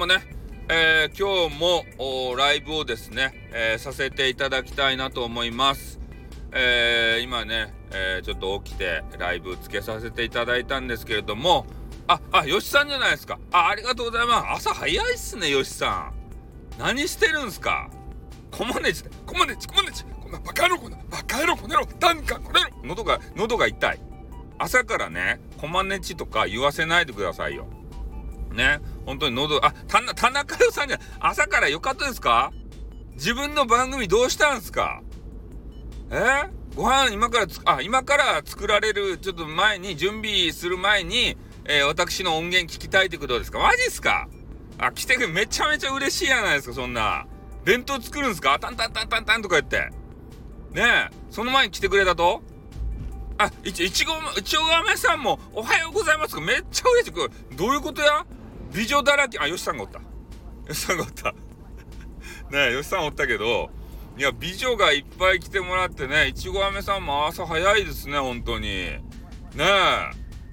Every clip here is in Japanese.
もね、えー、今日もライブをですね、えー、させていただきたいなと思います。えー、今ね、えちょっと起きてライブつけさせていただいたんですけれども、あ、あ、よしさんじゃないですか。あ、ありがとうございます。朝早いっすね、よしさん。何してるんすか？コマネチで、コマネチ、コマネチ。こんなバカ野郎、こんなバカ野郎、この野郎、ダンカン、この野郎。喉が、喉が痛い。朝からね、コマネチとか言わせないでくださいよ。ね、本当に喉、あ、田田中代さんじゃ、朝から良かったですか？自分の番組どうしたんすか？え？ご飯今からつ、あ、今から作られる、ちょっと前に、準備する前に、えー、私の音源聞きたいってことですか？マジっすか？あ、来てくれ、めちゃめちゃ嬉しいやないですか、そんな。弁当作るんすか？タンタンタンタンタンとか言って。ねえ、その前に来てくれたと？あ、いち、いちご、いちごさんも、おはようございますかめっちゃ嬉しい。これ、どういうことや？美女だらけ、あ、よしさんがおった。よしさんがおった。ねえ、よしさんおったけど、いや、美女がいっぱい来てもらってね、いちご飴さんも朝早いですね、本当に。ね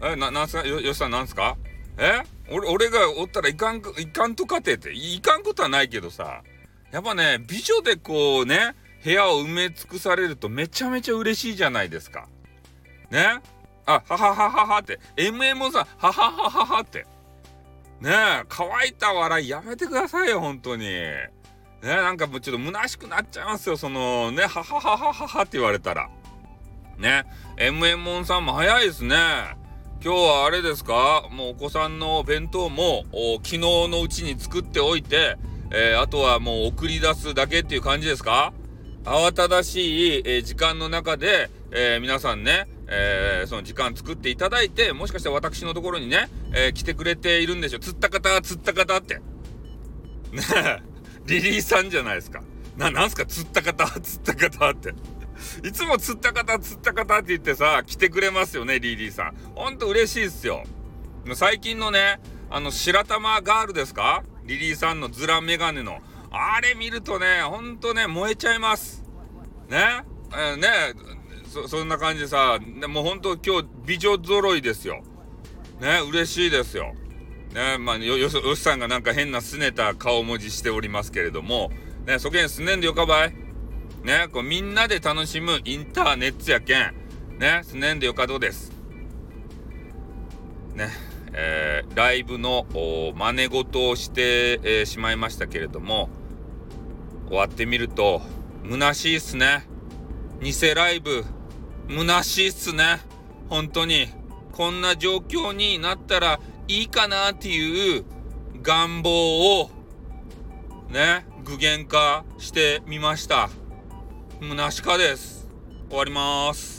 え。え、な、なんすか？よ、よしさんなんすか？え？俺、俺がおったらいかん、いかんとかてって、いかんことはないけどさ、やっぱね、美女でこうね、部屋を埋め尽くされるとめちゃめちゃ嬉しいじゃないですか。ね？あ、はははははって、MM もさ、はははははって。ねえ、乾いた笑いやめてくださいよ、本当に。ねえなんかもうちょっと虚しくなっちゃいますよ、その、ね、ははははははって言われたら。ね、MM モンさんも早いですね。今日はあれですか？もうお子さんの弁当も昨日のうちに作っておいて、えー、あとはもう送り出すだけっていう感じですか？慌ただしい、えー、時間の中で、えー、皆さんね、えー、その時間作っていただいて、もしかして私のところにね、えー、来てくれているんでしょ。釣った方、釣った方って。ねえ、リリーさんじゃないですか。な、なんすか？釣った方、釣った方って。いつも釣った方、釣った方って言ってさ、来てくれますよね、リリーさん。ほんと嬉しいっすよ。最近のね、あの、白玉ガールですか？リリーさんのズラメガネの。あれ見るとね、ほんとね、燃えちゃいます。ね？えー、ねそ、そんな感じでさ、もうほんと今日美女揃いですよ。ね、嬉しいですよ。ね、まあ、よ、よ、よしさんがなんか変な拗ねた顔文字しておりますけれども、ね、そげんすねんでよかばい。ね、こうみんなで楽しむインターネットやけん、ね、すねんでよかどうです。ね、えー、ライブの真似事をして、えー、しまいましたけれども、終わってみると、虚しいっすね。偽ライブ、虚しいっすね。本当に。こんな状況になったらいいかなっていう願望をね、具現化してみました。虚しかです。終わります。